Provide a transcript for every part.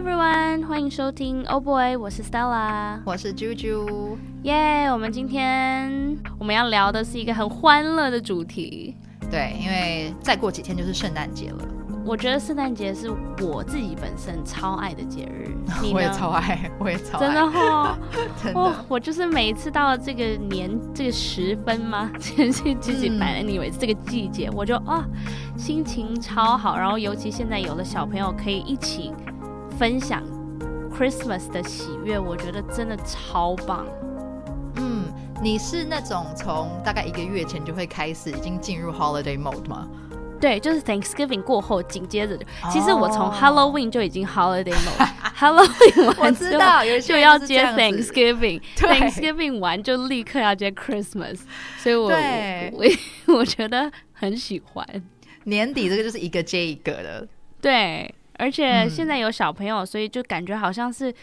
everyone，欢迎收听 Oh Boy，我是 Stella，我是 Juju，耶！Yeah, 我们今天我们要聊的是一个很欢乐的主题，对，因为再过几天就是圣诞节了。我觉得圣诞节是我自己本身超爱的节日，我也超爱，我也超爱，真的哈，真的，哦，我就是每一次到了这个年这个时分嘛，前些几几百年以为这个季节，我就啊心情超好，然后尤其现在有了小朋友可以一起分享 Christmas 的喜悦，我觉得真的超棒。嗯，你是那种从大概一个月前就会开始已经进入 holiday mode 吗？对，就是 Thanksgiving 过后，紧接着就，其实我从 Halloween 就已经 holiday mode，Halloween 完之后就要接 Thanksgiving，Thanksgiving 完就立刻要接 Christmas，所以我我我觉得很喜欢。年底这个就是一个接一个的，对，而且现在有小朋友，所以就感觉好像是。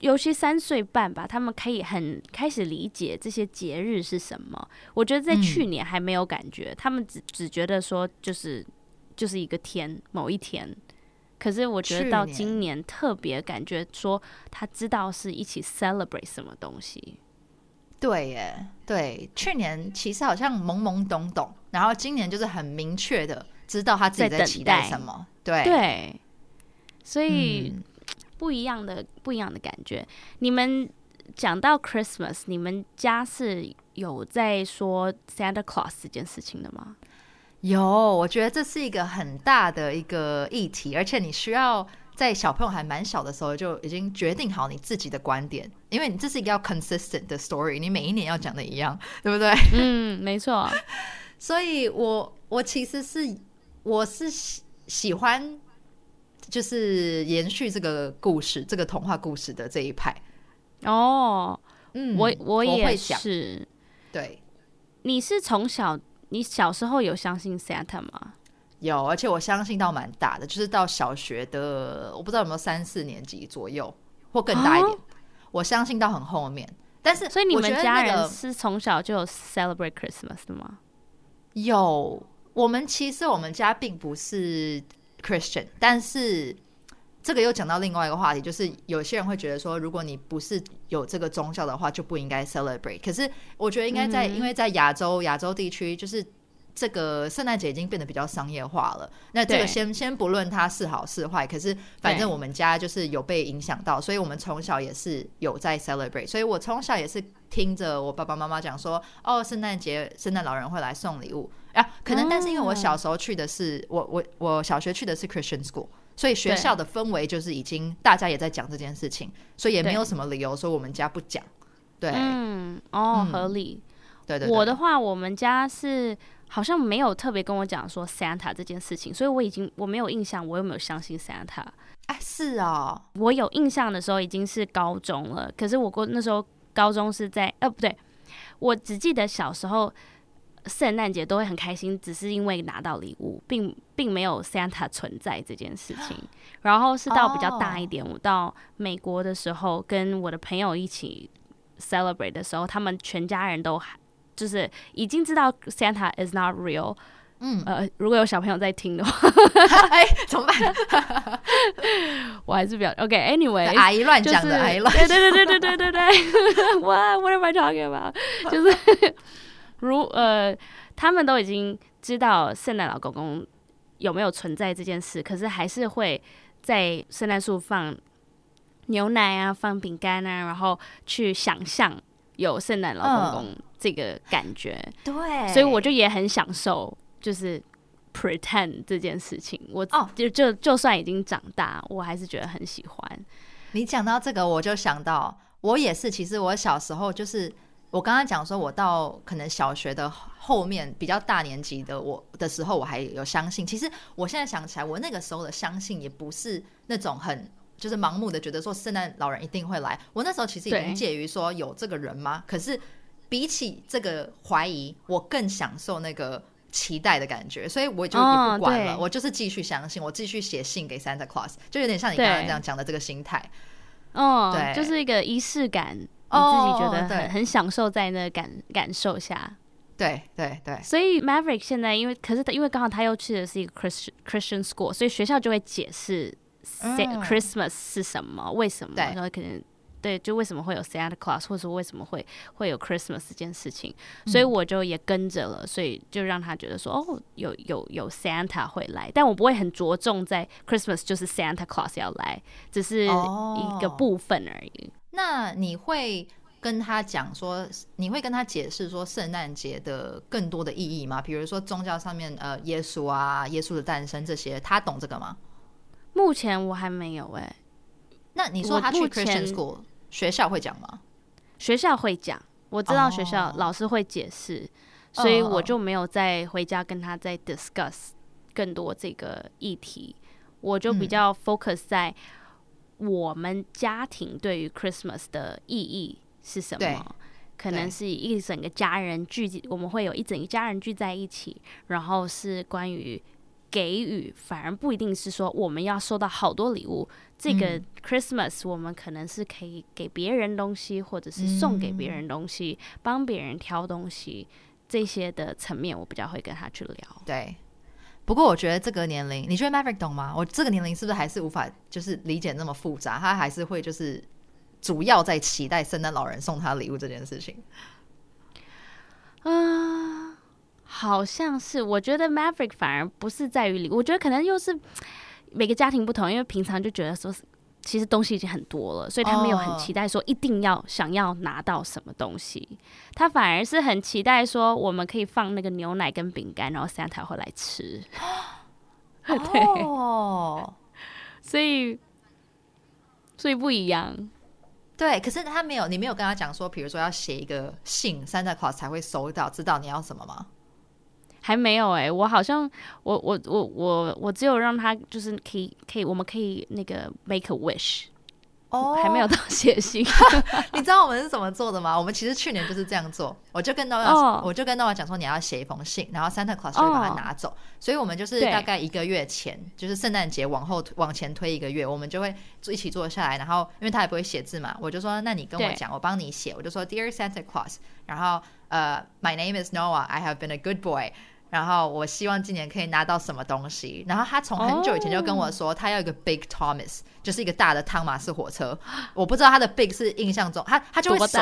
尤其三岁半吧，他们可以很开始理解这些节日是什么。我觉得在去年还没有感觉，嗯、他们只只觉得说就是就是一个天，某一天。可是我觉得到今年特别感觉说，他知道是一起 celebrate 什么东西。对耶，对，去年其实好像懵懵懂懂，然后今年就是很明确的知道他自己在期待什么。对对，所以。嗯不一样的不一样的感觉。你们讲到 Christmas，你们家是有在说 Santa Claus 这件事情的吗？有，我觉得这是一个很大的一个议题，而且你需要在小朋友还蛮小的时候就已经决定好你自己的观点，因为你这是一个要 consistent 的 story，你每一年要讲的一样，对不对？嗯，没错。所以我我其实是我是喜喜欢。就是延续这个故事，这个童话故事的这一派哦。嗯，我我也是。对，你是从小你小时候有相信 Santa 吗？有，而且我相信到蛮大的，就是到小学的，我不知道有没有三四年级左右，或更大一点。哦、我相信到很后面，但是所以你们家人是从小就有 celebrate Christmas 的吗？有，我们其实我们家并不是。Christian，但是这个又讲到另外一个话题，就是有些人会觉得说，如果你不是有这个宗教的话，就不应该 celebrate。可是我觉得应该在，嗯、因为在亚洲亚洲地区，就是这个圣诞节已经变得比较商业化了。那这个先先不论它是好是坏，可是反正我们家就是有被影响到，所以我们从小也是有在 celebrate。所以我从小也是听着我爸爸妈妈讲说，哦，圣诞节圣诞老人会来送礼物。啊，可能，但是因为我小时候去的是、哦、我我我小学去的是 Christian school，所以学校的氛围就是已经大家也在讲这件事情，所以也没有什么理由说我们家不讲。对，嗯，哦，嗯、合理。对，对对。我的话，我们家是好像没有特别跟我讲说 Santa 这件事情，所以我已经我没有印象，我有没有相信 Santa？哎，是啊、哦，我有印象的时候已经是高中了，可是我过那时候高中是在呃不对，我只记得小时候。圣诞节都会很开心，只是因为拿到礼物，并并没有 Santa 存在这件事情。然后是到比较大一点，我到美国的时候，跟我的朋友一起 celebrate 的时候，他们全家人都还就是已经知道 Santa is not real。嗯，呃，如果有小朋友在听的话，哎，怎么办？我还是比较 OK。Anyway，阿姨乱讲的，阿姨乱。对对对对对对对对。What What am I talking about？就是。如呃，他们都已经知道圣诞老公公有没有存在这件事，可是还是会在圣诞树放牛奶啊，放饼干啊，然后去想象有圣诞老公公这个感觉。对、嗯，所以我就也很享受，就是 pretend 这件事情。我哦，就就就算已经长大，我还是觉得很喜欢。你讲到这个，我就想到我也是。其实我小时候就是。我刚刚讲说，我到可能小学的后面比较大年级的我的时候，我还有相信。其实我现在想起来，我那个时候的相信也不是那种很就是盲目的觉得说圣诞老人一定会来。我那时候其实已经介于说有这个人吗？可是比起这个怀疑，我更享受那个期待的感觉，所以我就也不管了，哦、我就是继续相信，我继续写信给 Santa Claus，就有点像你刚刚这样讲的这个心态。哦，对，就是一个仪式感。你自己觉得很、oh, 很享受在那感感受下，对对对。所以 Maverick 现在因为可是因为刚好他又去的是一个 Christian Christian school，所以学校就会解释 Christmas 是什么？为什么？对然后可能对，就为什么会有 Santa Claus，或者说为什么会会有 Christmas 这件事情？所以我就也跟着了，所以就让他觉得说，哦，有有有 Santa 会来，但我不会很着重在 Christmas 就是 Santa Claus 要来，只是一个部分而已。那你会跟他讲说，你会跟他解释说圣诞节的更多的意义吗？比如说宗教上面，呃，耶稣啊，耶稣的诞生这些，他懂这个吗？目前我还没有哎、欸。那你说他去 Christian School 学校会讲吗？学校会讲，我知道学校老师会解释，oh. 所以我就没有再回家跟他再 discuss 更多这个议题。我就比较 focus 在我们家庭对于 Christmas 的意义。是什么？可能是一整个家人聚集，我们会有一整个家人聚在一起，然后是关于给予，反而不一定是说我们要收到好多礼物。这个 Christmas 我们可能是可以给别人东西，或者是送给别人东西，帮别人挑东西，这些的层面我比较会跟他去聊。对，不过我觉得这个年龄，你觉得 Maverick 懂吗？我这个年龄是不是还是无法就是理解那么复杂？他还是会就是。主要在期待圣诞老人送他礼物这件事情，嗯、呃，好像是。我觉得 Maverick 反而不是在于礼物，我觉得可能又是每个家庭不同，因为平常就觉得说，其实东西已经很多了，所以他没有很期待说一定要想要拿到什么东西，哦、他反而是很期待说我们可以放那个牛奶跟饼干，然后 Santa 会来吃。对，哦，所以所以不一样。对，可是他没有，你没有跟他讲说，比如说要写一个信，Santa Claus 才会收到，知道你要什么吗？还没有哎、欸，我好像，我我我我我只有让他就是可以可以，我们可以那个 make a wish。哦，还没有到 写信。你知道我们是怎么做的吗？我们其实去年就是这样做。我就跟 Noah，、oh. 我就跟 Noah 讲说，你要写一封信，然后 Santa Claus 就会把它拿走。Oh. 所以我们就是大概一个月前，就是圣诞节往后往前推一个月，我们就会一起坐下来。然后因为他也不会写字嘛，我就说，那你跟我讲，我帮你写。我就说，Dear Santa Claus，然后呃、uh,，My name is Noah，I have been a good boy。然后我希望今年可以拿到什么东西。然后他从很久以前就跟我说，他要一个 Big Thomas，就是一个大的汤马士火车。我不知道他的 Big 是印象中，他他就会手，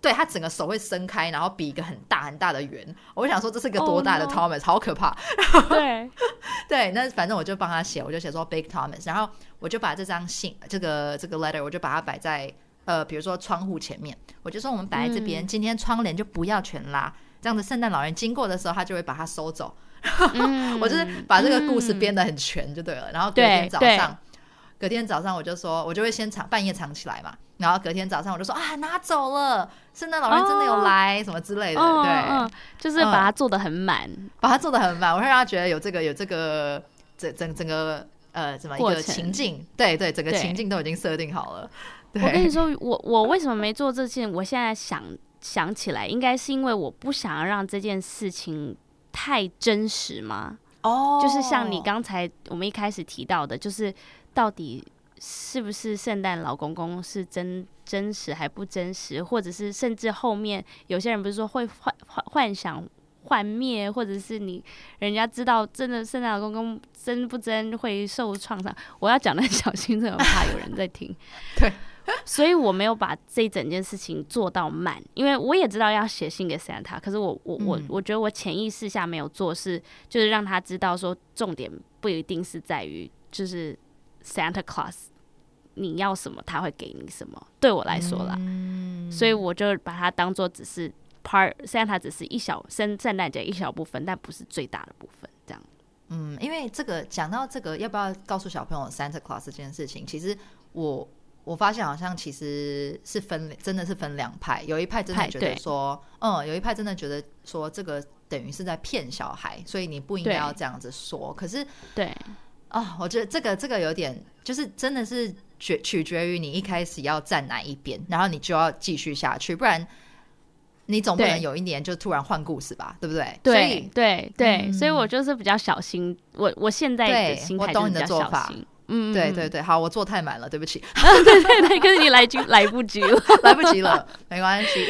对他整个手会伸开，然后比一个很大很大的圆。我就想说这是一个多大的 Thomas，、oh. 好可怕。对 对，那反正我就帮他写，我就写说 Big Thomas，然后我就把这张信，这个这个 letter，我就把它摆在呃，比如说窗户前面，我就说我们摆在这边，嗯、今天窗帘就不要全拉。这样子，圣诞老人经过的时候，他就会把它收走。嗯、我就是把这个故事编得很全，就对了。嗯、然后隔天早上，隔天早上我就说，我就会先藏，半夜藏起来嘛。然后隔天早上我就说啊，拿走了，圣诞老人真的有来，哦、什么之类的。哦、对、哦，就是把它做的很满、嗯，把它做的很满，我会让他觉得有这个有这个整整整个呃怎么一个情境。对对，整个情境都已经设定好了。对，我跟你说，我我为什么没做这件？我现在想。想起来，应该是因为我不想要让这件事情太真实吗？哦，oh. 就是像你刚才我们一开始提到的，就是到底是不是圣诞老公公是真真实还不真实，或者是甚至后面有些人不是说会幻幻幻想幻灭，或者是你人家知道真的圣诞老公公真不真会受创伤？我要讲的很小心，真的怕有人在听。对。所以我没有把这整件事情做到满，因为我也知道要写信给 Santa，可是我我我我觉得我潜意识下没有做是，就是让他知道说重点不一定是在于就是 Santa Claus 你要什么他会给你什么，对我来说啦，嗯、所以我就把它当做只是 part Santa 只是一小圣圣诞节一小部分，但不是最大的部分，这样。嗯，因为这个讲到这个要不要告诉小朋友 Santa Claus 这件事情，其实我。我发现好像其实是分，真的是分两派，有一派真的觉得说，嗯，有一派真的觉得说这个等于是在骗小孩，所以你不应该要这样子说。可是，对啊、哦，我觉得这个这个有点，就是真的是决取决于你一开始要站哪一边，然后你就要继续下去，不然你总不能有一年就突然换故事吧，对，不对？对对对，嗯、所以我就是比较小心，我我现在的心态就是比较小心。嗯，对对对，好，我做太满了，对不起。对对对，可是你来就来不及了，来不及了，没关系。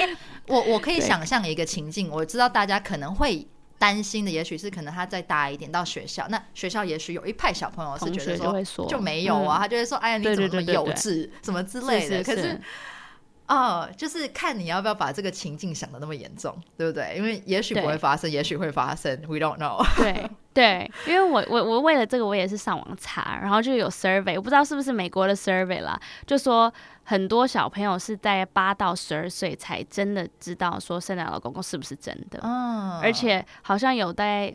我我可以想象一个情境，我知道大家可能会担心的，也许是可能他再大一点到学校，那学校也许有一派小朋友是觉得说就，就没有啊，嗯、他就会说，哎呀，你怎么这么幼稚，什么之类的。是是是可是。哦，就是看你要不要把这个情境想的那么严重，对不对？因为也许不会发生，也许会发生，We don't know 对。对对，因为我我我为了这个，我也是上网查，然后就有 survey，我不知道是不是美国的 survey 啦，就说很多小朋友是在八到十二岁才真的知道说圣诞老公公是不是真的，嗯，而且好像有大概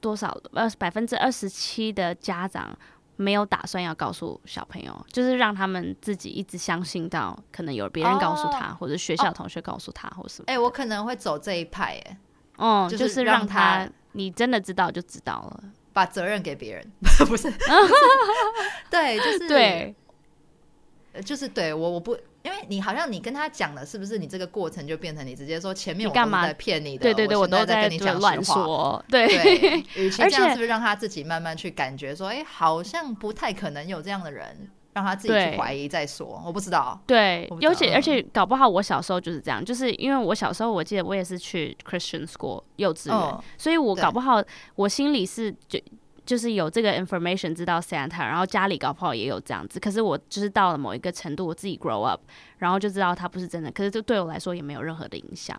多少呃百分之二十七的家长。没有打算要告诉小朋友，就是让他们自己一直相信到可能有别人告诉他，哦、或者学校同学告诉他，或什么。哎、欸，我可能会走这一派，哎，嗯，就是让他，你真的知道就知道了，把责任给别人，不是，对，就是对，就是对我，我不。因为你好像你跟他讲了，是不是你这个过程就变成你直接说前面我干嘛在骗你的？对对对，我都在跟你讲乱说。对，与其这样，是不是让他自己慢慢去感觉说，哎，好像不太可能有这样的人，让他自己去怀疑再说。我不知道。对，而且而且搞不好我小时候就是这样，就是因为我小时候我记得我也是去 Christian School 幼稚园，所以我搞不好我心里是就。就是有这个 information 知道 Santa，然后家里搞不好也有这样子。可是我就是到了某一个程度，我自己 grow up，然后就知道他不是真的。可是这对我来说也没有任何的影响。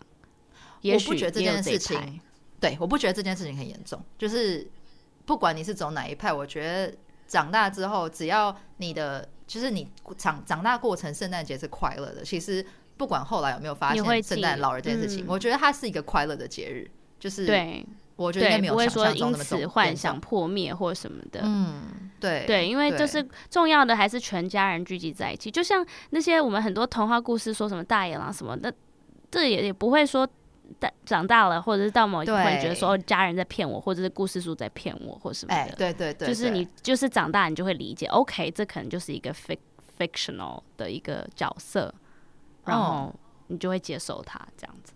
我不觉得这件事情，对，我不觉得这件事情很严重。就是不管你是走哪一派，我觉得长大之后，只要你的就是你长长大过程，圣诞节是快乐的。其实不管后来有没有发现圣诞老人这件事情，我觉得它是一个快乐的节日。就是对。我觉得没有不会说因此幻想破灭或什么的。嗯，对对，因为就是重要的还是全家人聚集在一起。就像那些我们很多童话故事说什么大野狼什么的，这也也不会说大长大了，或者是到某一个会觉得说家人在骗我，或者是故事书在骗我或什么的。欸、对，对对对，就是你就是长大你就会理解，OK，这可能就是一个 fic fictional 的一个角色，然后你就会接受它这样子。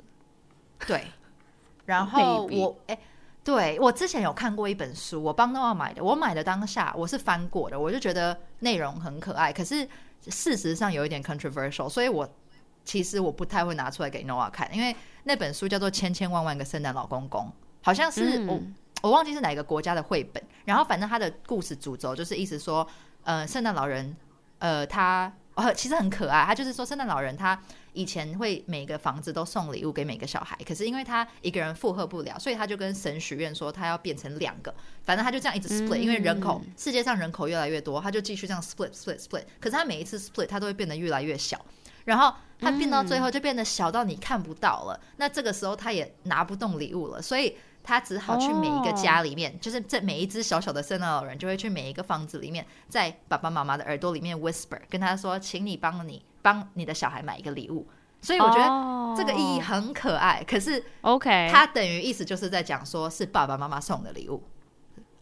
对，然后我哎。欸对，我之前有看过一本书，我帮 Noah 买的。我买的当下我是翻过的，我就觉得内容很可爱，可是事实上有一点 controversial，所以我其实我不太会拿出来给 Noah 看，因为那本书叫做《千千万万个圣诞老公公》，好像是我、嗯、我忘记是哪个国家的绘本，然后反正他的故事主轴就是意思说，呃，圣诞老人，呃，他。哦，其实很可爱。他就是说，圣诞老人他以前会每个房子都送礼物给每个小孩，可是因为他一个人负荷不了，所以他就跟神许愿说，他要变成两个。反正他就这样一直 split，因为人口世界上人口越来越多，他就继续这样 split split split。可是他每一次 split，他都会变得越来越小，然后他变到最后就变得小到你看不到了。那这个时候他也拿不动礼物了，所以。他只好去每一个家里面，oh. 就是这每一只小小的圣诞老人就会去每一个房子里面，在爸爸妈妈的耳朵里面 whisper，跟他说：“请你帮你帮你的小孩买一个礼物。”所以我觉得这个意义很可爱。Oh. 可是，OK，他等于意思就是在讲说是爸爸妈妈送的礼物，oh.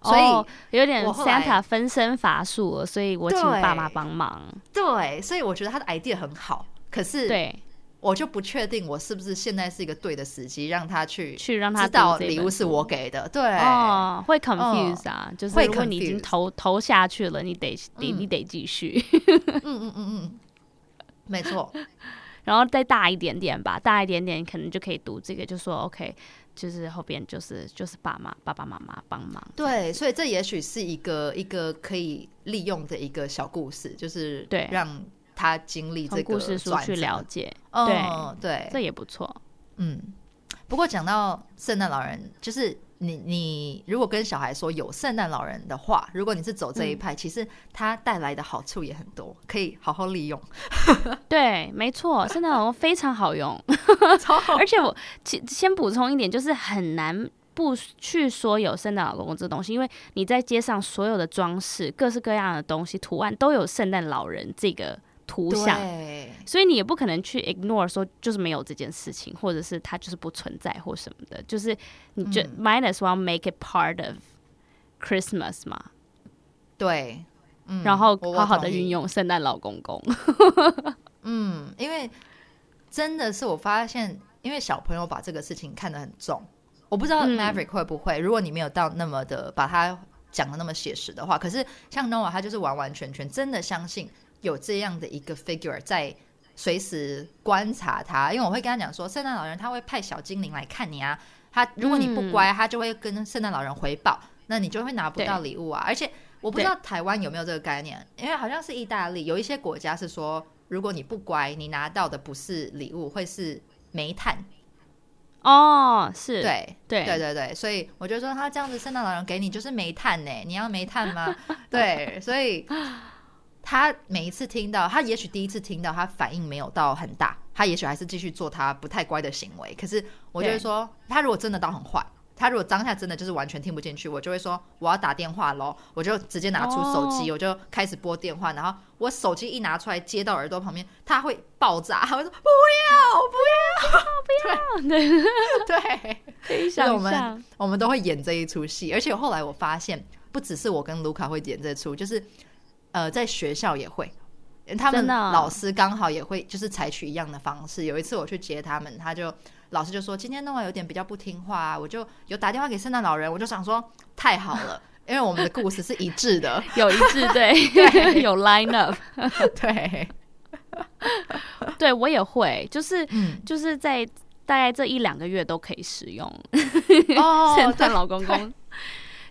所以有点 Santa 分身乏术了。所以我请爸妈帮忙。对，所以我觉得他的 idea 很好。可是，对。我就不确定我是不是现在是一个对的时机，让他去去让他知道礼物是我给的，对哦，会 confuse 啊，嗯、就是如果你已经投投下去了，你得你你得继续，嗯嗯嗯嗯，没错，然后再大一点点吧，大一点点可能就可以读这个，就说 OK，就是后边就是就是爸妈爸爸妈妈帮忙，对，所以这也许是一个一个可以利用的一个小故事，就是对让。他经历这个故事书去了解，对、哦、对，这也不错。嗯，不过讲到圣诞老人，就是你你如果跟小孩说有圣诞老人的话，如果你是走这一派，嗯、其实他带来的好处也很多，可以好好利用。对，没错，圣诞老人非常好用，超 好。而且我先先补充一点，就是很难不去说有圣诞老公公这东西，因为你在街上所有的装饰、各式各样的东西、图案都有圣诞老人这个。图像，所以你也不可能去 ignore 说就是没有这件事情，或者是它就是不存在或什么的，就是你就 as well make it part of Christmas 嘛。对，嗯，然后好好的运用圣诞老公公。嗯，因为真的是我发现，因为小朋友把这个事情看得很重，我不知道 Maverick 会不会，嗯，如果你没有到那么的把它讲的那么写实的话，可是像 Noah 他就是完完全全真的相信。有这样的一个 figure 在随时观察他，因为我会跟他讲说，圣诞老人他会派小精灵来看你啊，他如果你不乖，嗯、他就会跟圣诞老人回报，那你就会拿不到礼物啊。而且我不知道台湾有没有这个概念，因为好像是意大利有一些国家是说，如果你不乖，你拿到的不是礼物，会是煤炭。哦，是对对对对对，所以我就说他这样子，圣诞老人给你就是煤炭呢，你要煤炭吗？对，所以他每一次听到，他也许第一次听到，他反应没有到很大，他也许还是继续做他不太乖的行为。可是我就会说，他如果真的到很坏。他如果当下真的就是完全听不进去，我就会说我要打电话喽，我就直接拿出手机，oh. 我就开始拨电话，然后我手机一拿出来接到耳朵旁边，他会爆炸，他会说不要不要不要，对 对，可以想象，我们我们都会演这一出戏，而且后来我发现，不只是我跟卢卡会演这出，就是呃在学校也会，他们老师刚好也会就是采取一样的方式。有一次我去接他们，他就。老师就说今天弄完有点比较不听话啊，我就有打电话给圣诞老人，我就想说太好了，因为我们的故事是一致的，有一致，对 对，有 line up，对，对我也会，就是、嗯、就是在大概这一两个月都可以使用圣诞老公公，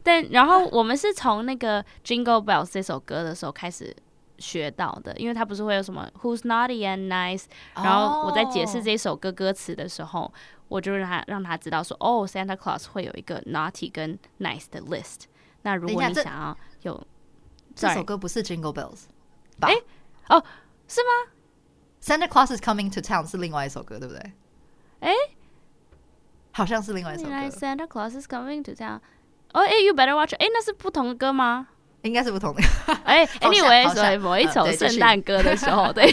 但然后我们是从那个 Jingle Bells 这首歌的时候开始。学到的，因为它不是会有什么 Who's naughty and nice，、oh. 然后我在解释这首歌歌词的时候，我就让他让他知道说，哦，Santa Claus 会有一个 naughty 跟 nice 的 list。那如果你想要有这首歌不是 Jingle Bells，哎，哦，是吗？Santa Claus is coming to town 是另外一首歌，对不对？哎，好像是另外一首歌。Santa Claus is coming to town。哦，哎，You better watch。哎，那是不同的歌吗？应该是不同的。哎，Anyway，所以某一首圣诞歌的时候，对，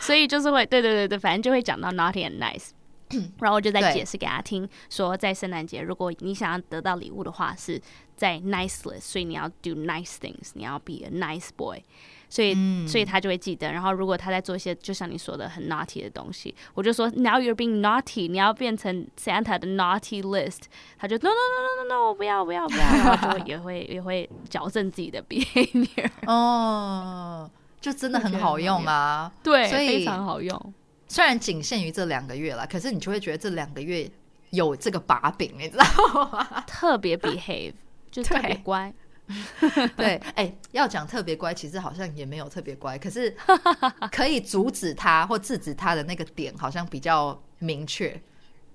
所以就是会，对对对对，反正就会讲到 naughty and nice，然后我就在解释给他听，说在圣诞节，如果你想要得到礼物的话，是在 nice list，所以你要 do nice things，你要 be a nice boy。所以，嗯、所以他就会记得。然后，如果他在做一些就像你说的很 naughty 的东西，我就说 Now you're being naughty，你要变成 Santa 的 naughty list。他就 No No No No No No，我不要不要不要，然后就 也会也会矫正自己的 behavior。哦，就真的很好用啊！对，所以非常好用。虽然仅限于这两个月了，可是你就会觉得这两个月有这个把柄，你知道吗？特别 behave，就特别乖。对，哎、欸，要讲特别乖，其实好像也没有特别乖，可是 可以阻止他或制止他的那个点，好像比较明确，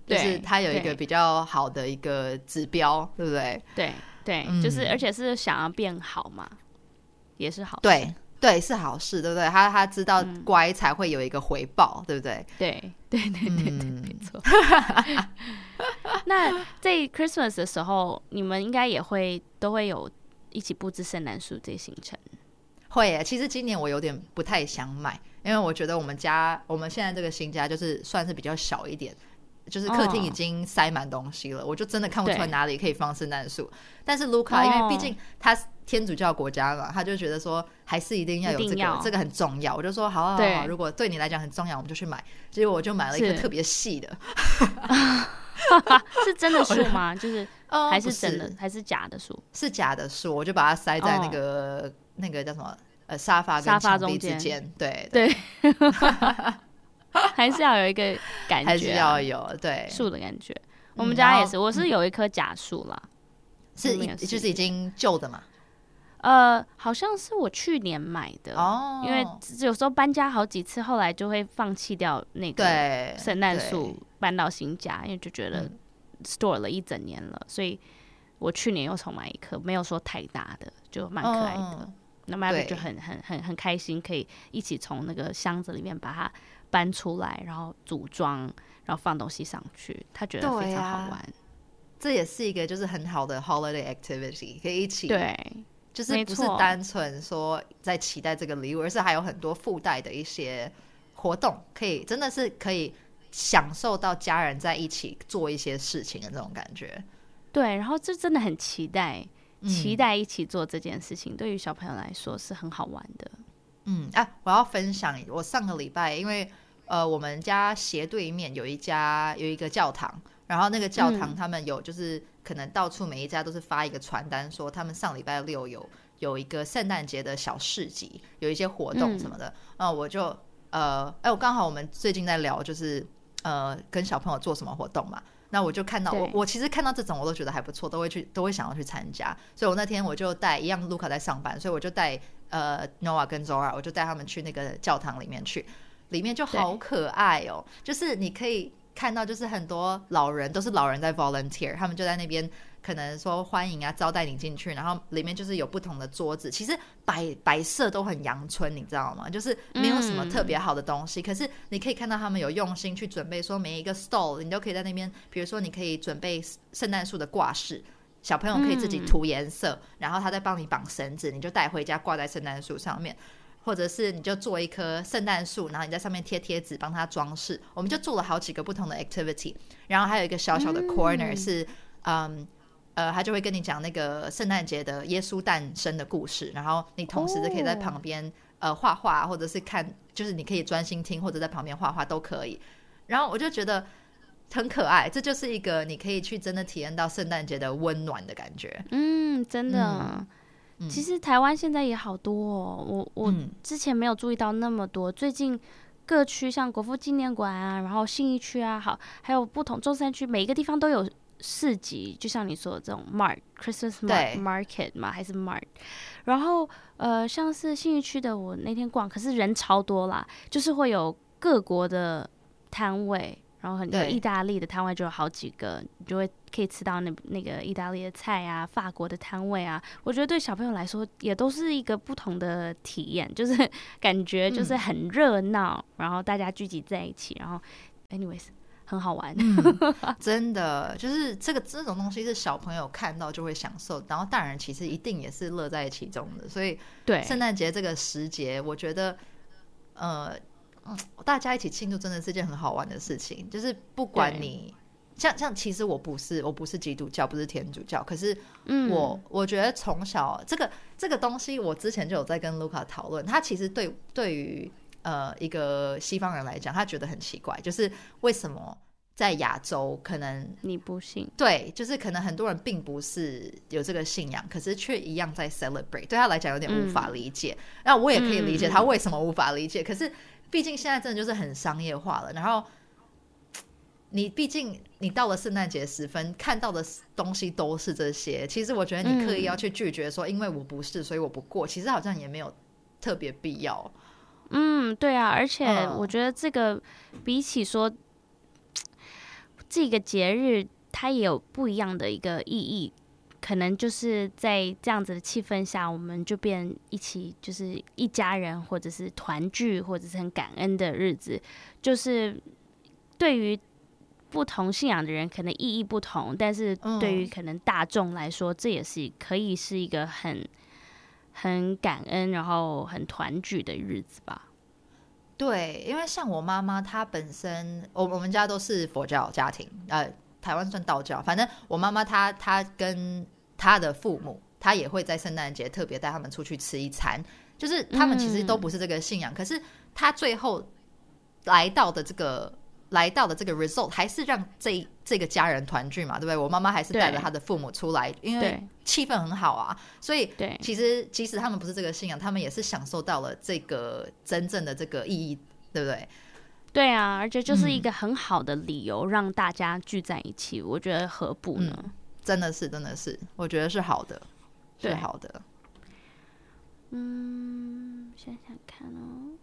就是他有一个比较好的一个指标，对不对？对对，嗯、就是而且是想要变好嘛，也是好事，对对，是好事，对不对？他他知道乖才会有一个回报，嗯、对不对？对对对对对，嗯、没错。那在 Christmas 的时候，你们应该也会都会有。一起布置圣诞树这行程会耶。其实今年我有点不太想买，因为我觉得我们家我们现在这个新家就是算是比较小一点，就是客厅已经塞满东西了，哦、我就真的看不出来哪里可以放圣诞树。但是卢卡，因为毕竟他天主教国家嘛，他就觉得说还是一定要有这个，这个很重要。我就说好好好，对如果对你来讲很重要，我们就去买。结果我就买了一个特别细的，是，是真的树吗？就是。哦，还是真的，是还是假的树？是假的树，我就把它塞在那个、哦、那个叫什么呃沙发跟墙壁之间。对对，对 还是要有一个感觉、啊，还是要有对树的感觉。我们家也是，我是有一棵假树啦，是就是已经旧的嘛。呃，好像是我去年买的哦，因为有时候搬家好几次，后来就会放弃掉那个圣诞树，搬到新家，因为就觉得。嗯 store 了一整年了，所以我去年又重买一颗，没有说太大的，就蛮可爱的。哦、那 Maverick 就很很很很开心，可以一起从那个箱子里面把它搬出来，然后组装，然后放东西上去，他觉得非常好玩。这也是一个就是很好的 holiday activity，可以一起对，就是不是单纯说在期待这个礼物，而是还有很多附带的一些活动，可以真的是可以。享受到家人在一起做一些事情的那种感觉，对，然后这真的很期待，期待一起做这件事情，嗯、对于小朋友来说是很好玩的。嗯，啊，我要分享，我上个礼拜因为呃，我们家斜对面有一家有一个教堂，然后那个教堂他们有就是可能到处每一家都是发一个传单，说他们上礼拜六有有一个圣诞节的小市集，有一些活动什么的，啊、嗯，我就呃，哎，我刚好我们最近在聊就是。呃，跟小朋友做什么活动嘛？那我就看到我我其实看到这种我都觉得还不错，都会去都会想要去参加。所以我那天我就带一样，卢卡在上班，所以我就带呃 Noah 跟 Zora，我就带他们去那个教堂里面去，里面就好可爱哦，就是你可以看到就是很多老人都是老人在 volunteer，他们就在那边。可能说欢迎啊，招待你进去，然后里面就是有不同的桌子，其实摆摆设都很阳春，你知道吗？就是没有什么特别好的东西，嗯、可是你可以看到他们有用心去准备，说每一个 stall 你都可以在那边，比如说你可以准备圣诞树的挂饰，小朋友可以自己涂颜色，嗯、然后他再帮你绑绳子，你就带回家挂在圣诞树上面，或者是你就做一棵圣诞树，然后你在上面贴贴纸帮它装饰。我们就做了好几个不同的 activity，然后还有一个小小的 corner 是嗯。嗯呃，他就会跟你讲那个圣诞节的耶稣诞生的故事，然后你同时就可以在旁边、oh. 呃画画，或者是看，就是你可以专心听，或者在旁边画画都可以。然后我就觉得很可爱，这就是一个你可以去真的体验到圣诞节的温暖的感觉。嗯，真的。嗯、其实台湾现在也好多哦，我我之前没有注意到那么多，最近各区像国父纪念馆啊，然后信义区啊，好，还有不同中山区，每一个地方都有。市集就像你说的这种 Mark Christmas Mark Market 嘛，还是 Mark 然后呃，像是信义区的，我那天逛，可是人超多啦，就是会有各国的摊位，然后很多意大利的摊位就有好几个，你就会可以吃到那那个意大利的菜啊，法国的摊位啊。我觉得对小朋友来说也都是一个不同的体验，就是感觉就是很热闹，嗯、然后大家聚集在一起，然后 anyways。很好玩，嗯，真的就是这个这种东西是小朋友看到就会享受，然后大人其实一定也是乐在其中的。所以，对圣诞节这个时节，我觉得，呃，大家一起庆祝真的是件很好玩的事情。就是不管你像像，其实我不是我不是基督教，不是天主教，可是我、嗯、我觉得从小这个这个东西，我之前就有在跟卢卡讨论，他其实对对于。呃，一个西方人来讲，他觉得很奇怪，就是为什么在亚洲可能你不信？对，就是可能很多人并不是有这个信仰，可是却一样在 celebrate，对他来讲有点无法理解。那、嗯、我也可以理解他为什么无法理解，嗯、可是毕竟现在真的就是很商业化了。然后你毕竟你到了圣诞节时分看到的东西都是这些，其实我觉得你刻意要去拒绝说，因为我不是，所以我不过，其实好像也没有特别必要。嗯，对啊，而且我觉得这个比起说、这个节日，它也有不一样的一个意义，可能就是在这样子的气氛下，我们就变一起，就是一家人，或者是团聚，或者是很感恩的日子。就是对于不同信仰的人，可能意义不同，但是对于可能大众来说，嗯、这也是可以是一个很。很感恩，然后很团聚的日子吧。对，因为像我妈妈，她本身，我我们家都是佛教家庭，呃，台湾算道教。反正我妈妈她她跟她的父母，她也会在圣诞节特别带他们出去吃一餐。就是他们其实都不是这个信仰，嗯、可是他最后来到的这个。来到的这个 result 还是让这这个家人团聚嘛，对不对？我妈妈还是带着她的父母出来，因为气氛很好啊。所以，其实即使他们不是这个信仰，他们也是享受到了这个真正的这个意义，对不对？对啊，而且就是一个很好的理由让大家聚在一起，嗯、我觉得何不呢？嗯、真的是，真的是，我觉得是好的，对是好的。嗯，想想看哦，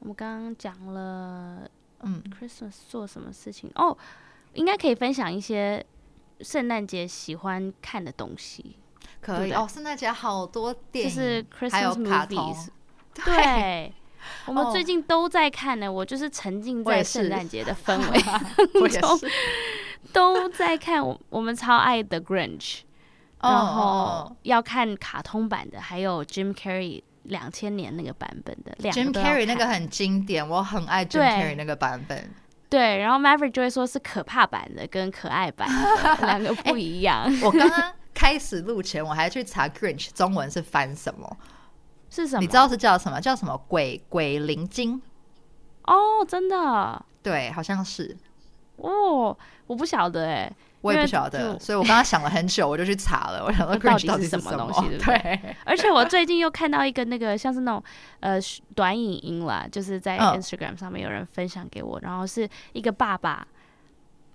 我们刚刚讲了。嗯，Christmas 做什么事情？哦，应该可以分享一些圣诞节喜欢看的东西。可以哦，圣诞节好多电影，就是 Christmas movies。对，对 我们最近都在看呢。哦、我就是沉浸在圣诞节的 氛围，我也是，都在看。我我们超爱 The Grinch，然后要看卡通版的，还有 Jim Carrey。两千年那个版本的，Jim Carrey 那个很经典，我很爱 Jim Carrey 那个版本。对，然后 Maverick 就会说是可怕版的跟可爱版的两个不一样。欸、我刚刚开始录前，我还去查 Grinch 中文是翻什么？是什么？你知道是叫什么？叫什么？鬼鬼灵精？哦，真的？对，好像是。哦，我不晓得哎、欸。我也不晓得，所以我刚刚想了很久，我就去查了。我想说到底是什么东西？对，而且我最近又看到一个那个像是那种呃短影音啦，就是在 Instagram 上面有人分享给我，然后是一个爸爸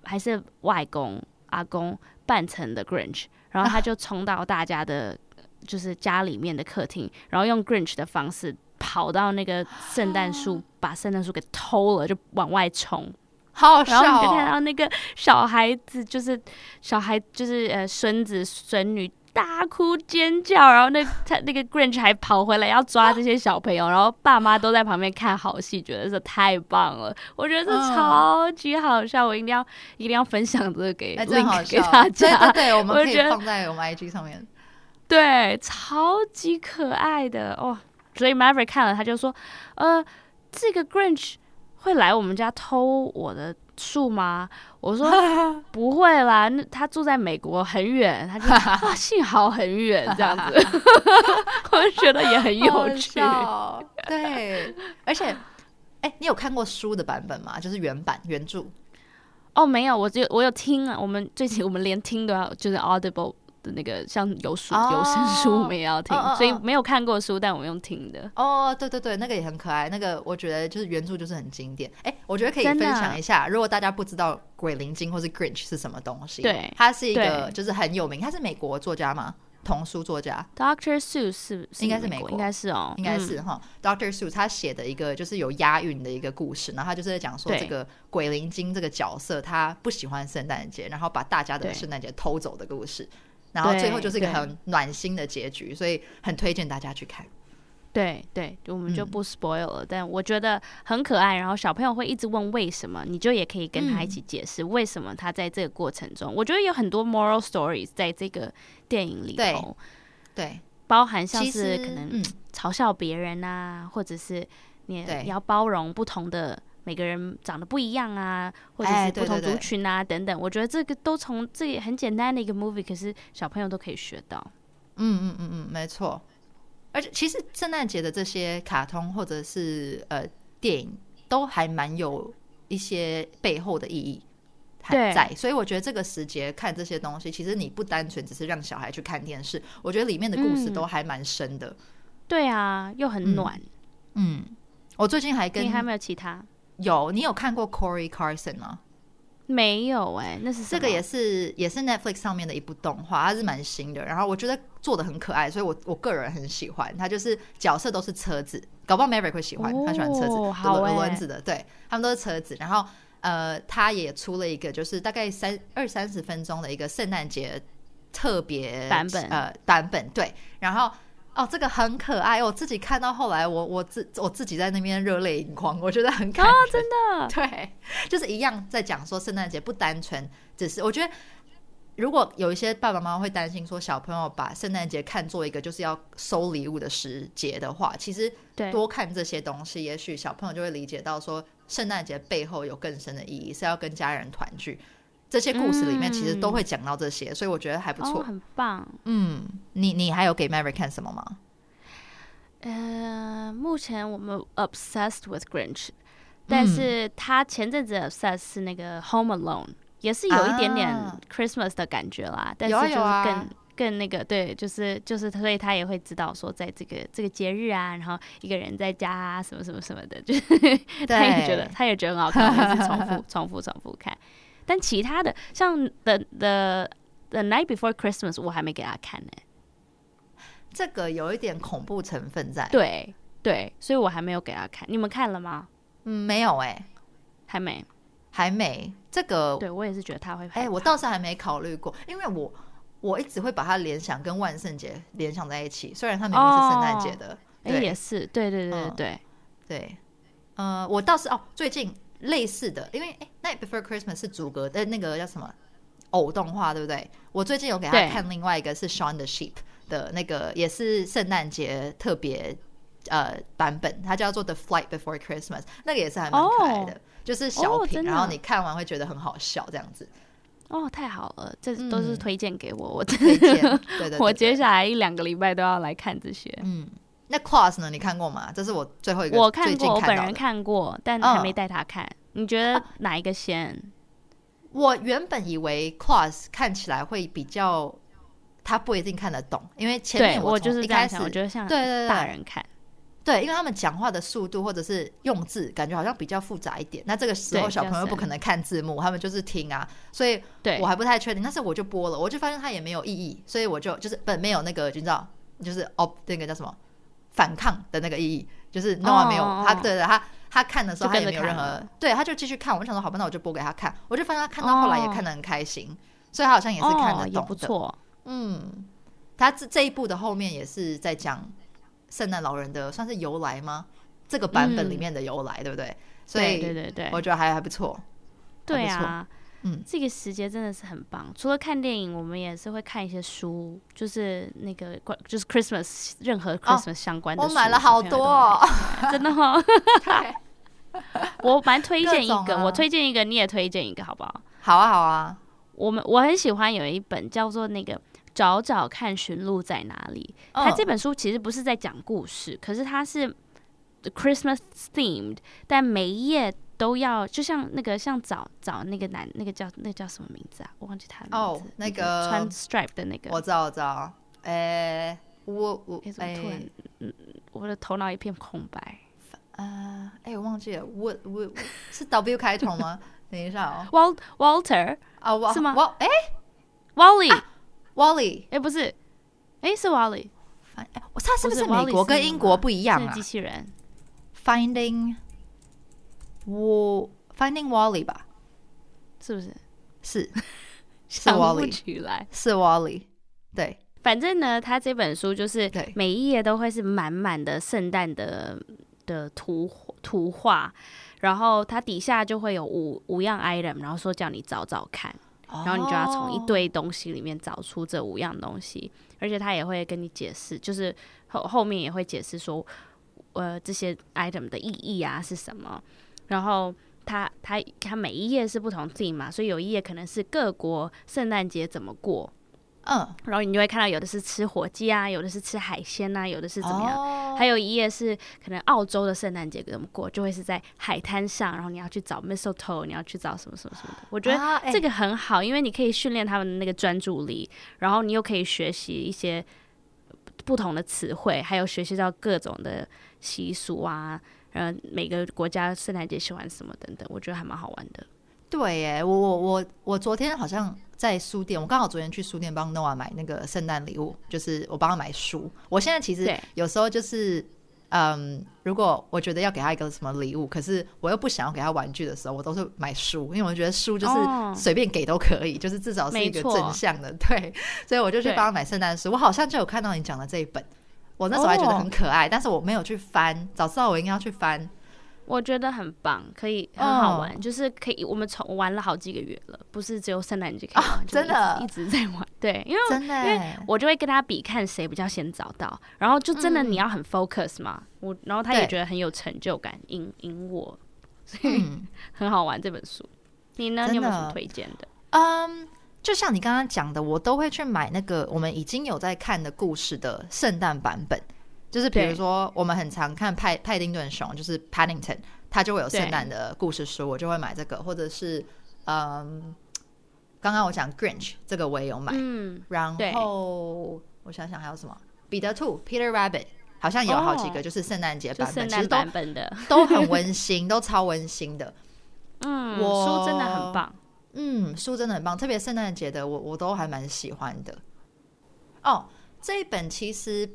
还是外公阿公扮成的 Grinch，然后他就冲到大家的，就是家里面的客厅，然后用 Grinch 的方式跑到那个圣诞树，把圣诞树给偷了，就往外冲。好好笑哦。然后你就看到那个小孩子，就是小孩，就是呃孙子孙女。大哭尖叫，然后那他那个 Grinch 还跑回来要抓这些小朋友，然后爸妈都在旁边看好戏，觉得这太棒了。我觉得这超级好笑，我一定要一定要分享这个给给大家。对对对，我们可以放在我们 IG 上面。对，超级可爱的哦。所以 Maverick 看了，他就说：“呃，这个 Grinch 会来我们家偷我的。”树吗？我说 不会啦，那他住在美国很远，他就哇，幸好很远这样子，我就觉得也很有趣。对，而且，哎、欸，你有看过书的版本吗？就是原版原著？哦，没有，我只有我有听啊。我们最近我们连听都要，就是 Audible。那个像有书有声书，我们也要听，oh, oh, oh. 所以没有看过书，但我们用听的。哦，oh, 对对对，那个也很可爱。那个我觉得就是原著就是很经典。哎，我觉得可以分享一下，如果大家不知道鬼灵精或是 Grinch 是什么东西，对，他是一个就是很有名，他是美国作家吗？童书作家，Doctor Seuss 是应该是美国，应该是哦，应该是哈。Doctor Seuss 他写的一个就是有押韵的一个故事，然后他就是在讲说这个鬼灵精这个角色他不喜欢圣诞节，然后把大家的圣诞节偷走的故事。然后最后就是一个很暖心的结局，所以很推荐大家去看。对对，我们就不 spoil 了，嗯、但我觉得很可爱。然后小朋友会一直问为什么，你就也可以跟他一起解释为什么他在这个过程中。嗯、我觉得有很多 moral stories 在这个电影里头，对，对包含像是可能嘲笑别人啊，嗯、或者是你你要包容不同的。每个人长得不一样啊，或者是不同族群啊，等等。我觉得这个都从这很简单的一个 movie，可是小朋友都可以学到。嗯嗯嗯嗯，没错。而且其实圣诞节的这些卡通或者是呃电影，都还蛮有一些背后的意义还在。所以我觉得这个时节看这些东西，其实你不单纯只是让小孩去看电视，我觉得里面的故事都还蛮深的。对啊，又很暖。嗯，我最近还跟你还没有其他。有，你有看过 Corey Carson 吗？没有哎、欸，那是这个也是也是 Netflix 上面的一部动画，它是蛮新的。然后我觉得做的很可爱，所以我我个人很喜欢。它就是角色都是车子，搞不好 Maverick 会喜欢，哦、他喜欢车子，好轮轮子的，对，他们都是车子。然后呃，他也出了一个就是大概三二三十分钟的一个圣诞节特别版本呃版本，对，然后。哦，这个很可爱。我自己看到后来我，我我自我自己在那边热泪盈眶，我觉得很感动。哦，真的，对，就是一样在讲说圣诞节不单纯只是。我觉得如果有一些爸爸妈妈会担心说小朋友把圣诞节看作一个就是要收礼物的时节的话，其实多看这些东西，也许小朋友就会理解到说圣诞节背后有更深的意义，是要跟家人团聚。这些故事里面其实都会讲到这些，嗯、所以我觉得还不错，哦，很棒。嗯，你你还有给 Maverick 看什么吗？呃，目前我们 obsessed with Grinch，但是他前阵子 obsessed 是那个 Home Alone，也是有一点点 Christmas 的感觉啦，啊、但是就是更、啊、更那个，对，就是就是，所以他也会知道说，在这个这个节日啊，然后一个人在家啊，什么什么什么的，就是对 他也觉得他也觉得很好看，我一直重复 重复重复看。但其他的像 the the the night before Christmas，我还没给他看呢。这个有一点恐怖成分在。对对，所以我还没有给他看。你们看了吗？嗯，没有哎，还没，还没。这个对我也是觉得他会。哎，我倒是还没考虑过，因为我我一直会把它联想跟万圣节联想在一起，虽然它明明是圣诞节的。哎，也是，对对对对对。呃，我倒是哦，最近。类似的，因为哎，《Night Before Christmas》是主歌的那个叫什么偶动画，对不对？我最近有给他看另外一个是《Shaun the Sheep》的那个，也是圣诞节特别呃版本，它叫做《The Flight Before Christmas》，那个也是还蛮可爱的，oh, 就是小品，然后你看完会觉得很好笑，这样子。哦，oh, 太好了，这都是推荐给我，嗯、我推荐。对对，对 对，我接下来一两个礼拜都要来看这些。嗯。那 Cross 呢？你看过吗？这是我最后一个。我看过，我本人看过，但还没带他看。嗯、你觉得哪一个先？我原本以为 Cross 看起来会比较，他不一定看得懂，因为前面我，我就是一开始我觉得像对大人看。对，因为他们讲话的速度或者是用字，感觉好像比较复杂一点。那这个时候小朋友不可能看字幕，他们就是听啊，所以我还不太确定。但是我就播了，我就发现它也没有意义，所以我就就是本没有那个，你知道，就是哦，那个叫什么反抗的那个意义，就是弄完没有。他对对，他他看的时候他也没有任何，对，他就继续看。我就想说，好吧，那我就播给他看。我就发现他看到后来也看得很开心，所以他好像也是看得懂的，不错。嗯，他这这一部的后面也是在讲圣诞老人的算是由来吗？这个版本里面的由来，嗯、对不对？所以对对对，我觉得还还不错。对啊，嗯，这个时节真的是很棒。除了看电影，我们也是会看一些书，就是那个就是 Christmas 任何 Christmas 相关的书。哦、我买了好多、哦，真的哈、哦。我蛮推荐一个，啊、我推荐一个，你也推荐一个，好不好？好啊，好啊。我们我很喜欢有一本叫做那个。找找看，寻路在哪里？它这本书其实不是在讲故事，oh. 可是它是 Christmas themed，但每一页都要，就像那个像找找那个男，那个叫那个叫什么名字啊？我忘记他的名字。哦，oh, 那个穿 stripe 的那个。我知道，我知道。诶、欸，我我诶，突然，嗯，我的头脑一片空白。啊，哎，我忘记了。我我是 W 开头吗？等一下哦。Wal Walter 啊，uh, 是吗？诶，Wally。啊 Wally，哎，不是，哎，是 Wally。哎，我他是不是美国跟英国不一样啊？机器人。Finding，我 Finding Wally 吧？是不是？是，想不起来。是 Wally。对，反正呢，他这本书就是每一页都会是满满的圣诞的的图图画，然后它底下就会有五五样 item，然后说叫你找找看。然后你就要从一堆东西里面找出这五样东西，而且他也会跟你解释，就是后后面也会解释说，呃，这些 item 的意义啊是什么。然后它它它每一页是不同 theme 嘛，所以有一页可能是各国圣诞节怎么过。嗯，然后你就会看到有的是吃火鸡啊，有的是吃海鲜啊，有的是怎么样？哦、还有一页是可能澳洲的圣诞节怎么过，就会是在海滩上，然后你要去找 mistletoe，你要去找什么什么什么的。我觉得这个很好，因为你可以训练他们的那个专注力，然后你又可以学习一些不同的词汇，还有学习到各种的习俗啊，然后每个国家圣诞节喜欢什么等等，我觉得还蛮好玩的。对，耶，我我我我昨天好像。在书店，我刚好昨天去书店帮 Noah 买那个圣诞礼物，就是我帮他买书。我现在其实有时候就是，嗯，如果我觉得要给他一个什么礼物，可是我又不想要给他玩具的时候，我都是买书，因为我觉得书就是随便给都可以，哦、就是至少是一个正向的，对。所以我就去帮他买圣诞书。我好像就有看到你讲的这一本，我那时候还觉得很可爱，哦、但是我没有去翻，早知道我应该要去翻。我觉得很棒，可以很好玩，oh. 就是可以我们从玩了好几个月了，不是只有圣诞节可以玩，oh, 真的一直在玩。对，因为真的因为我就会跟他比，看谁比较先找到，然后就真的你要很 focus 嘛，嗯、我然后他也觉得很有成就感，赢赢我，所以很好玩这本书。你呢？你有没有什么推荐的？嗯，um, 就像你刚刚讲的，我都会去买那个我们已经有在看的故事的圣诞版本。就是比如说，我们很常看派派丁顿熊，就是 Paddington，它就会有圣诞的故事书，我就会买这个，或者是嗯，刚刚我讲 Grinch 这个我也有买，嗯，然后我想想还有什么，彼得兔 Peter Rabbit 好像有好几个，就是圣诞节版本，其实版本的。都很温馨，都超温馨的，嗯，我书真的很棒，嗯，书真的很棒，特别圣诞节的我我都还蛮喜欢的。哦，这一本其实。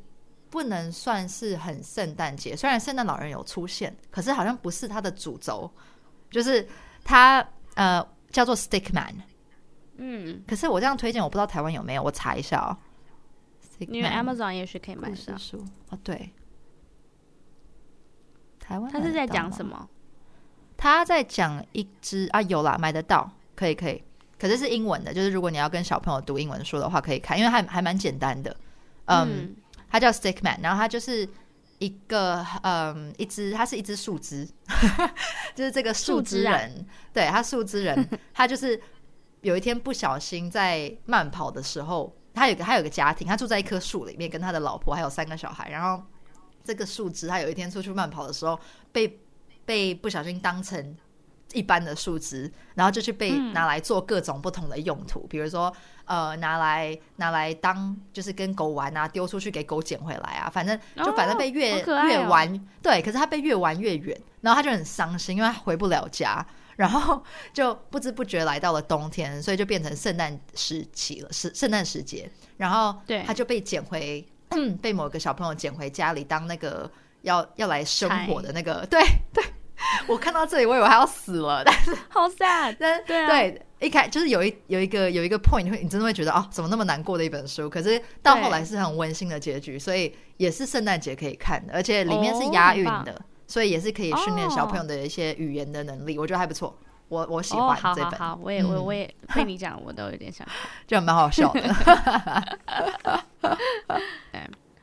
不能算是很圣诞节，虽然圣诞老人有出现，可是好像不是他的主轴，就是他呃叫做 Stickman，嗯，可是我这样推荐，我不知道台湾有没有，我查一下哦。因为 Amazon 也许可以买的书哦，对，台湾他是在讲什么？他在讲一只啊，有啦，买得到，可以可以，可是是英文的，就是如果你要跟小朋友读英文书的话，可以看，因为还还蛮简单的，嗯。嗯。它叫 Stickman，然后它就是一个嗯，一只，它是一只树枝，就是这个树枝人，枝啊、对，他树枝人，他就是有一天不小心在慢跑的时候，他有个他有个家庭，他住在一棵树里面，跟他的老婆还有三个小孩，然后这个树枝他有一天出去慢跑的时候，被被不小心当成一般的树枝，然后就去被拿来做各种不同的用途，嗯、比如说呃拿来拿来当就是跟狗玩啊，丢出去给狗捡回来啊，反正就反正被越、哦哦、越玩对，可是他被越玩越远，然后他就很伤心，因为他回不了家，然后 就不知不觉来到了冬天，所以就变成圣诞时期了，是圣诞时节，然后他就被捡回，被某个小朋友捡回家里当那个要要来生火的那个，对 对。我看到这里，我以为他要死了，但是好 sad。但对、啊、对，一开就是有一有一个有一个 point，会你真的会觉得哦，怎么那么难过的一本书？可是到后来是很温馨的结局，所以也是圣诞节可以看的，而且里面是押韵的，哦、所以也是可以训练小朋友的一些语言的能力，我觉得还不错。我我喜欢这本，哦、好，好，好，我也我我也被你讲，我都有点想看，就蛮好笑的。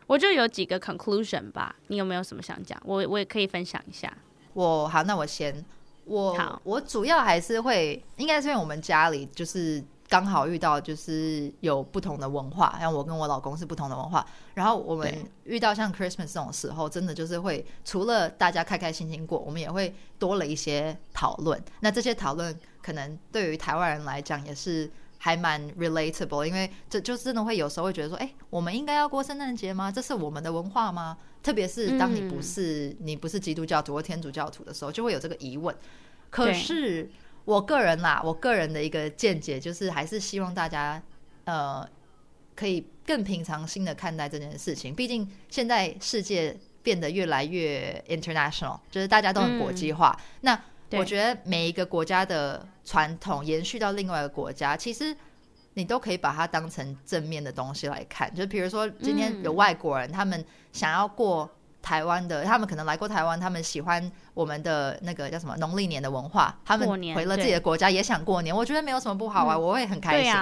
我就有几个 conclusion 吧，你有没有什么想讲？我我也可以分享一下。我好，那我先，我我主要还是会，应该是因为我们家里就是刚好遇到，就是有不同的文化，像我跟我老公是不同的文化，然后我们遇到像 Christmas 这种时候，真的就是会除了大家开开心心过，我们也会多了一些讨论。那这些讨论可能对于台湾人来讲也是。还蛮 relatable，因为这就真的会有时候会觉得说，哎，我们应该要过圣诞节吗？这是我们的文化吗？特别是当你不是、嗯、你不是基督教徒或天主教徒的时候，就会有这个疑问。可是我个人啦，我个人的一个见解就是，还是希望大家呃可以更平常心的看待这件事情。毕竟现在世界变得越来越 international，就是大家都很国际化。嗯、那我觉得每一个国家的传统延续到另外一个国家，其实你都可以把它当成正面的东西来看。就比如说，今天有外国人，他们想要过台湾的，他们可能来过台湾，他们喜欢我们的那个叫什么农历年的文化，他们回了自己的国家也想过年。我觉得没有什么不好啊，我会很开心。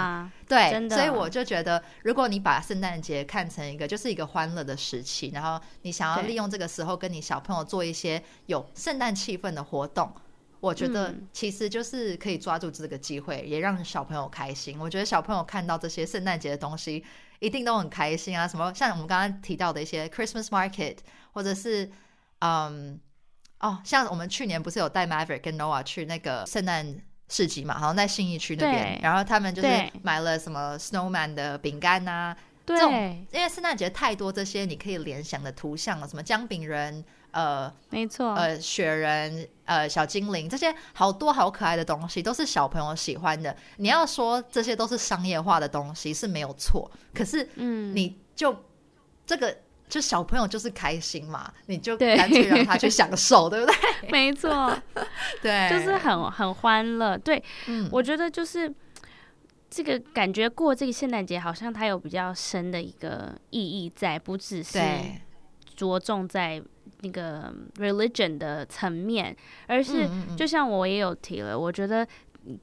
对，所以我就觉得，如果你把圣诞节看成一个就是一个欢乐的时期，然后你想要利用这个时候跟你小朋友做一些有圣诞气氛的活动。我觉得其实就是可以抓住这个机会，也让小朋友开心。我觉得小朋友看到这些圣诞节的东西，一定都很开心啊！什么像我们刚刚提到的一些 Christmas Market，或者是嗯哦，像我们去年不是有带 Maverick 跟 Noah 去那个圣诞市集嘛？好像在信义区那边，然后他们就是买了什么 Snowman 的饼干啊，对，这种因为圣诞节太多这些你可以联想的图像了，什么姜饼人。呃，没错，呃，雪人，呃，小精灵，这些好多好可爱的东西，都是小朋友喜欢的。你要说这些都是商业化的东西是没有错，可是，嗯，你就、嗯、这个就小朋友就是开心嘛，你就干脆让他去享受，对，对不对？没错，对，就是很很欢乐。对，嗯，我觉得就是这个感觉过这个圣诞节，好像它有比较深的一个意义在，不只是着重在。那个 religion 的层面，而是就像我也有提了，我觉得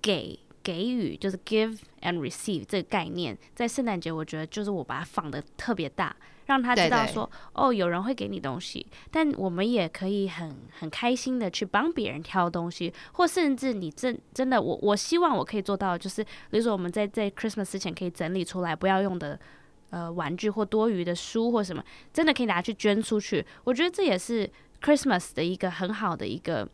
给给予就是 give and receive 这个概念，在圣诞节我觉得就是我把它放的特别大，让他知道说，哦，有人会给你东西，但我们也可以很很开心的去帮别人挑东西，或甚至你真真的，我我希望我可以做到，就是比如说我们在在 Christmas 之前可以整理出来不要用的。呃，玩具或多余的书或什么，真的可以拿去捐出去。我觉得这也是 Christmas 的一个很好的一个，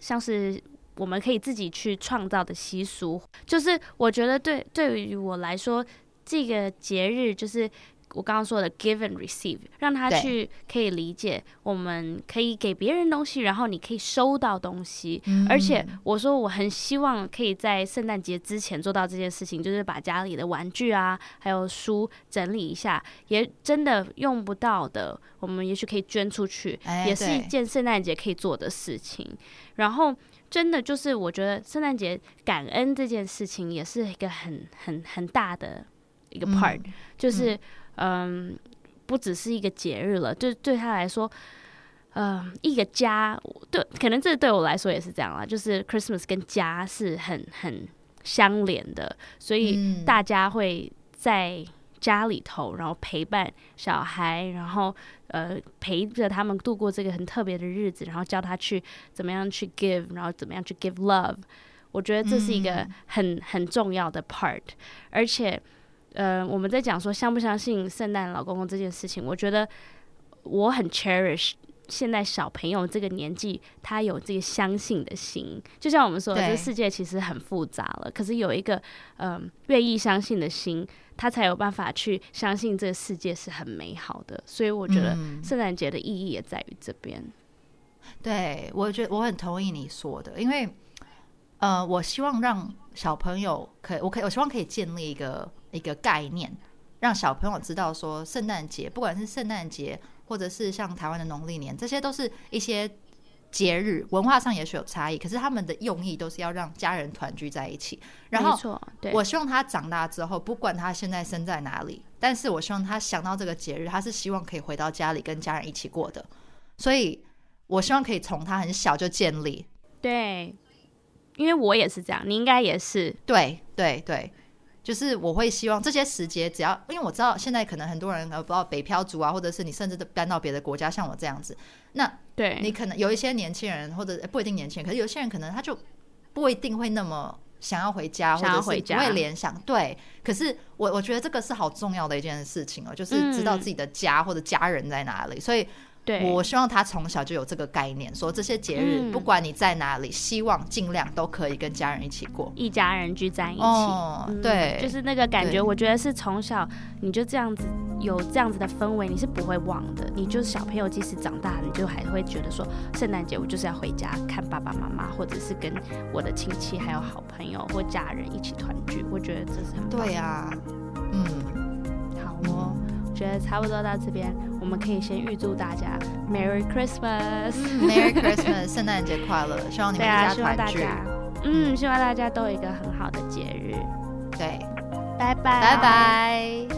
像是我们可以自己去创造的习俗。就是我觉得对对于我来说，这个节日就是。我刚刚说的 give and receive，让他去可以理解，我们可以给别人东西，然后你可以收到东西。嗯、而且我说我很希望可以在圣诞节之前做到这件事情，就是把家里的玩具啊，还有书整理一下，也真的用不到的，我们也许可以捐出去，哎、也是一件圣诞节可以做的事情。然后真的就是我觉得圣诞节感恩这件事情也是一个很很很大的一个 part，、嗯、就是。嗯嗯，不只是一个节日了，对对他来说，嗯，一个家，对，可能这对我来说也是这样啦。就是 Christmas 跟家是很很相连的，所以大家会在家里头，然后陪伴小孩，然后呃陪着他们度过这个很特别的日子，然后教他去怎么样去 give，然后怎么样去 give love。我觉得这是一个很很重要的 part，而且。呃，我们在讲说相不相信圣诞老公公这件事情，我觉得我很 cherish 现在小朋友这个年纪，他有这个相信的心，就像我们说的，这个世界其实很复杂了。可是有一个嗯、呃、愿意相信的心，他才有办法去相信这个世界是很美好的。所以我觉得圣诞节的意义也在于这边。嗯、对，我觉得我很同意你说的，因为呃，我希望让小朋友可以，我可以，我希望可以建立一个一个概念，让小朋友知道说，圣诞节不管是圣诞节。或者是像台湾的农历年，这些都是一些节日，文化上也许有差异，可是他们的用意都是要让家人团聚在一起。然后，我希望他长大之后，不管他现在生在哪里，但是我希望他想到这个节日，他是希望可以回到家里跟家人一起过的。所以，我希望可以从他很小就建立。对，因为我也是这样，你应该也是。对对对。就是我会希望这些时节，只要因为我知道现在可能很多人呃不知道北漂族啊，或者是你甚至都搬到别的国家，像我这样子，那对你可能有一些年轻人或者不一定年轻人，可是有些人可能他就不一定会那么想要回家，或者是不会联想。对，可是我我觉得这个是好重要的一件事情哦，就是知道自己的家或者家人在哪里，嗯、所以。对，我希望他从小就有这个概念，说这些节日、嗯、不管你在哪里，希望尽量都可以跟家人一起过，一家人聚在一起。哦嗯、对，就是那个感觉，我觉得是从小你就这样子有这样子的氛围，你是不会忘的。你就是小朋友，即使长大，你就还会觉得说，圣诞节我就是要回家看爸爸妈妈，或者是跟我的亲戚还有好朋友或家人一起团聚。我觉得这是很对啊，嗯，好哦。觉得差不多到这边，我们可以先预祝大家 Merry Christmas，Merry Christmas，圣诞节快乐！希望你们家团聚。嗯，希望大家都有一个很好的节日。对，拜拜，拜拜。